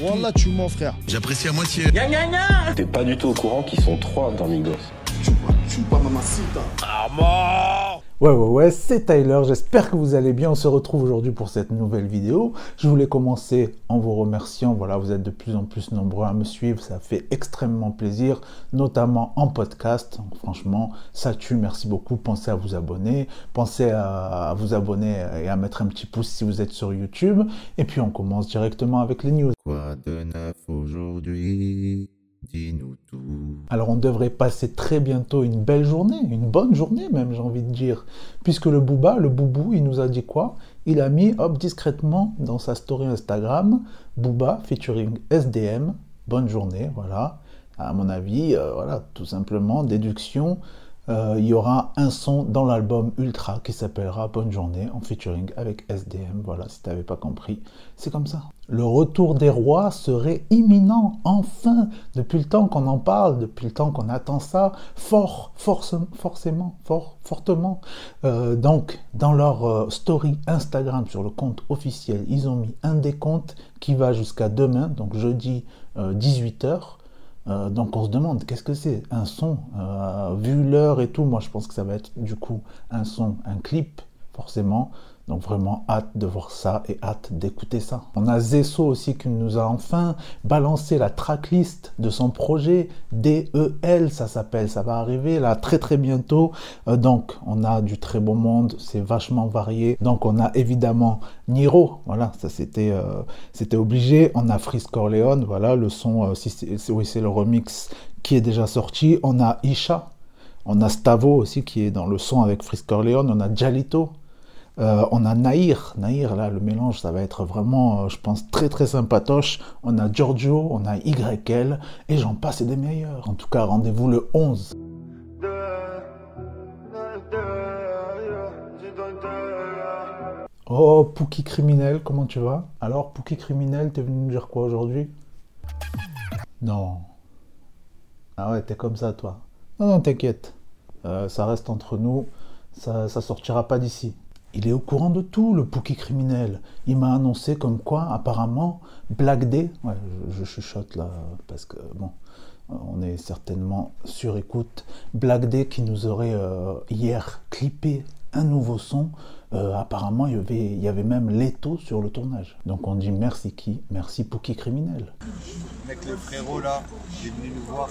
Wallah, tu mens, frère. J'apprécie à moitié. T'es pas du tout au courant qu'ils sont trois dans Migos. Ouais, ouais, ouais, c'est Tyler, j'espère que vous allez bien. On se retrouve aujourd'hui pour cette nouvelle vidéo. Je voulais commencer en vous remerciant. Voilà, vous êtes de plus en plus nombreux à me suivre. Ça fait extrêmement plaisir, notamment en podcast. Franchement, ça tue. Merci beaucoup. Pensez à vous abonner. Pensez à, vous abonner et à mettre un petit pouce si vous êtes sur YouTube. Et puis, on commence directement avec les news. Quoi de neuf aujourd'hui? Alors on devrait passer très bientôt une belle journée, une bonne journée même j'ai envie de dire, puisque le Booba, le Boubou, il nous a dit quoi? Il a mis, hop, discrètement dans sa story Instagram, Booba featuring SDM, bonne journée, voilà. À mon avis, euh, voilà, tout simplement, déduction, euh, il y aura un son dans l'album Ultra qui s'appellera Bonne journée en featuring avec SDM. Voilà, si tu n'avais pas compris, c'est comme ça. Le retour des rois serait imminent, enfin, depuis le temps qu'on en parle, depuis le temps qu'on attend ça, fort, force, forcément, fort, fortement. Euh, donc, dans leur euh, story Instagram sur le compte officiel, ils ont mis un décompte qui va jusqu'à demain, donc jeudi 18h. Euh, donc on se demande qu'est-ce que c'est un son? Euh, vu l'heure et tout moi je pense que ça va être du coup un son un clip forcément donc vraiment hâte de voir ça et hâte d'écouter ça. On a Zesso aussi qui nous a enfin balancé la tracklist de son projet DEL, ça s'appelle, ça va arriver là très très bientôt. Euh, donc on a du très beau monde, c'est vachement varié. Donc on a évidemment Niro, voilà, ça c'était euh, c'était obligé. On a Frisk Corleone, voilà, le son, euh, si c'est le remix qui est déjà sorti. On a Isha, on a Stavo aussi qui est dans le son avec Frisk Corleone. On a Jalito. Euh, on a Naïr, Naïr là, le mélange, ça va être vraiment, euh, je pense, très très sympatoche. On a Giorgio, on a YL, et j'en passe des meilleurs. En tout cas, rendez-vous le 11. Oh, Pouki criminel, comment tu vas? Alors, Pouki criminel, t'es venu nous dire quoi aujourd'hui? Non. Ah ouais, t'es comme ça, toi. Non, non, t'inquiète. Euh, ça reste entre nous. Ça, ça sortira pas d'ici. Il est au courant de tout, le Pouki criminel. Il m'a annoncé comme quoi, apparemment, Black Day, je, chuchote là, parce que, bon, on est certainement sur écoute, Black Day qui nous aurait euh, hier clippé un nouveau son, euh, apparemment il y, avait, même Leto sur le tournage. Donc on dit merci qui? Merci Pouki criminel. Mec, le frérot là, il venu nous voir.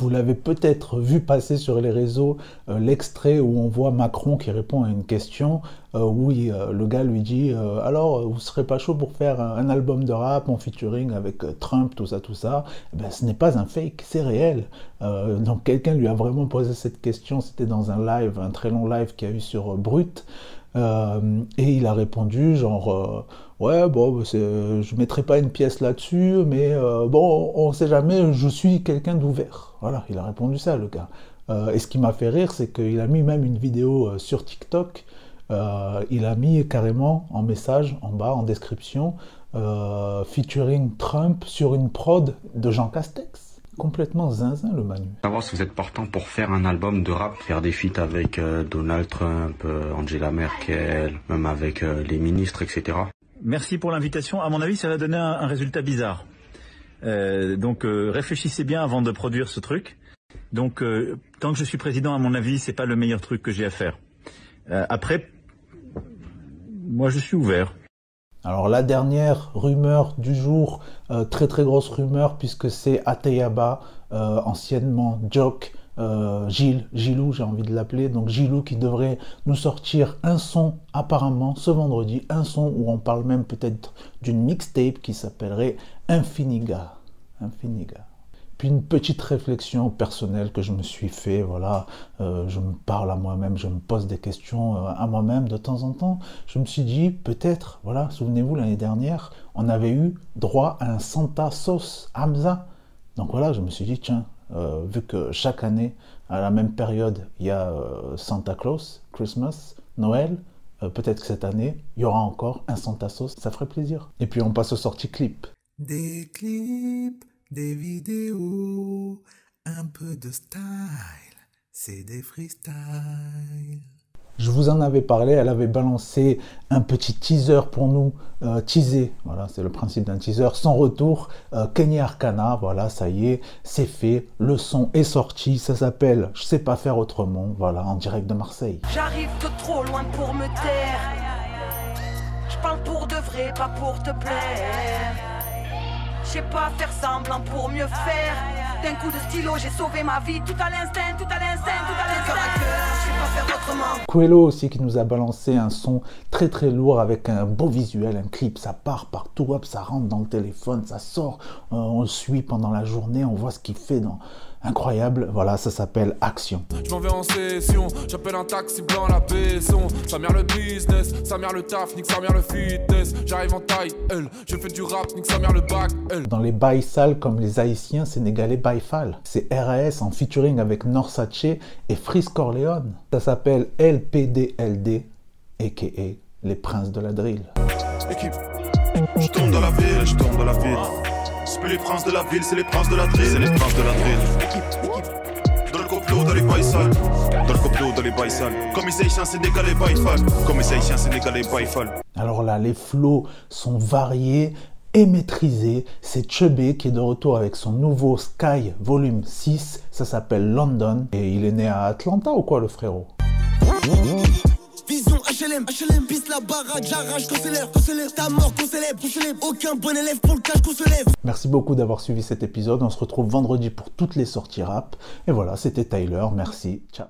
Vous l'avez peut-être vu passer sur les réseaux euh, l'extrait où on voit Macron qui répond à une question euh, où il, euh, le gars lui dit alors vous serez pas chaud pour faire un, un album de rap en featuring avec Trump tout ça tout ça? Eh ben, ce n'est pas un fake c'est réel. Donc quelqu'un lui a vraiment posé cette question. C'était dans un live un très long live qu'il y a eu sur Brut Euh, et il a répondu genre euh, ouais bon c'est- je mettrai pas une pièce là-dessus mais euh, bon on sait jamais je suis quelqu'un d'ouvert. Voilà il a répondu ça le gars. Et ce qui m'a fait rire c'est qu'il a mis même une vidéo sur TikTok. Il a mis carrément en message en bas en description featuring Trump sur une prod de Jean Castex complètement zinzin le Manu savoir si vous êtes partant pour faire un album de rap, faire des feats avec euh, Donald Trump, euh, Angela Merkel, même avec euh, les ministres, etc. Merci pour l'invitation. À mon avis, ça va donner un, un résultat bizarre. Euh, donc euh, réfléchissez bien avant de produire ce truc. Donc euh, tant que je suis président, à mon avis, c'est pas le meilleur truc que j'ai à faire. Euh, après, moi je suis ouvert. Alors la dernière rumeur du jour, euh, très très grosse rumeur puisque c'est Ateyaba, euh, anciennement Jock, euh, Gilles, Gilou j'ai envie de l'appeler, donc Gilou qui devrait nous sortir un son apparemment ce vendredi, un son où on parle même peut-être d'une mixtape qui s'appellerait Infiniga. Infiniga. Puis une petite réflexion personnelle que je me suis fait, voilà, euh, je me parle à moi-même, je me pose des questions euh, à moi-même de temps en temps. Je me suis dit, peut-être, voilà, souvenez-vous, l'année dernière, on avait eu droit à un Santa Sauce Hamza. Donc voilà, je me suis dit, tiens, euh, vu que chaque année, à la même période, il y a Santa Claus, Christmas, Noël, peut-être que cette année, il y aura encore un Santa Sauce, ça ferait plaisir. Et puis on passe aux sorties clips. Des clips, des vidéos, un peu de style, c'est des freestyles. Je vous en avais parlé, elle avait balancé un petit teaser pour nous, euh, teaser, voilà, c'est le principe d'un teaser, sans retour, euh, Kenny Arcana, voilà, ça y est, c'est fait, le son est sorti, ça s'appelle Je sais pas faire autrement, voilà, en direct de Marseille. J'arrive de trop loin pour me taire. Je parle pour de vrai, pas pour te plaire. Je sais pas faire semblant pour mieux faire. D'un coup de stylo, j'ai sauvé ma vie. Tout à l'instinct, tout à l'instinct, tout à l'instinct. Je sais pas faire autrement. Quello aussi qui nous a balancé un son très très lourd avec un beau visuel, un clip, ça part partout, hop, ça rentre dans le téléphone, ça sort, euh, on le suit pendant la journée, on voit ce qu'il fait dans... Incroyable, voilà, ça s'appelle Action. Je m'en vais en session, j'appelle un taxi blanc la baisson. Ça mère le business, ça mère le taf, nique sa mère le fitness. J'arrive en taille, elle, je fais du rap, nique sa mère le bac, elle. Dans les bails sales comme les haïtiens sénégalais baïfal. C'est RAS en featuring avec Norsace et Freeze Corleone. Ça s'appelle LPDLD, a.k.a. les princes de la drill. Équipe, je tourne dans la ville, je tourne dans la ville. Les. Alors là, les flots sont variés et maîtrisés. C'est Chubby qui est de retour avec son nouveau Sky Volume 6. Ça s'appelle London. Et il est né à Atlanta ou quoi, le frérot? Vision HLM, HLM, pisse la baraque, j'arrache, qu'on s'élève, qu'on s'élève, ta mort, qu'on célèbre, qu'on célèbre, aucun bon élève pour le cash, qu'on se lève. Merci beaucoup d'avoir suivi cet épisode. On se retrouve vendredi pour toutes les sorties rap. Et voilà, c'était Tyler. Merci. Ciao.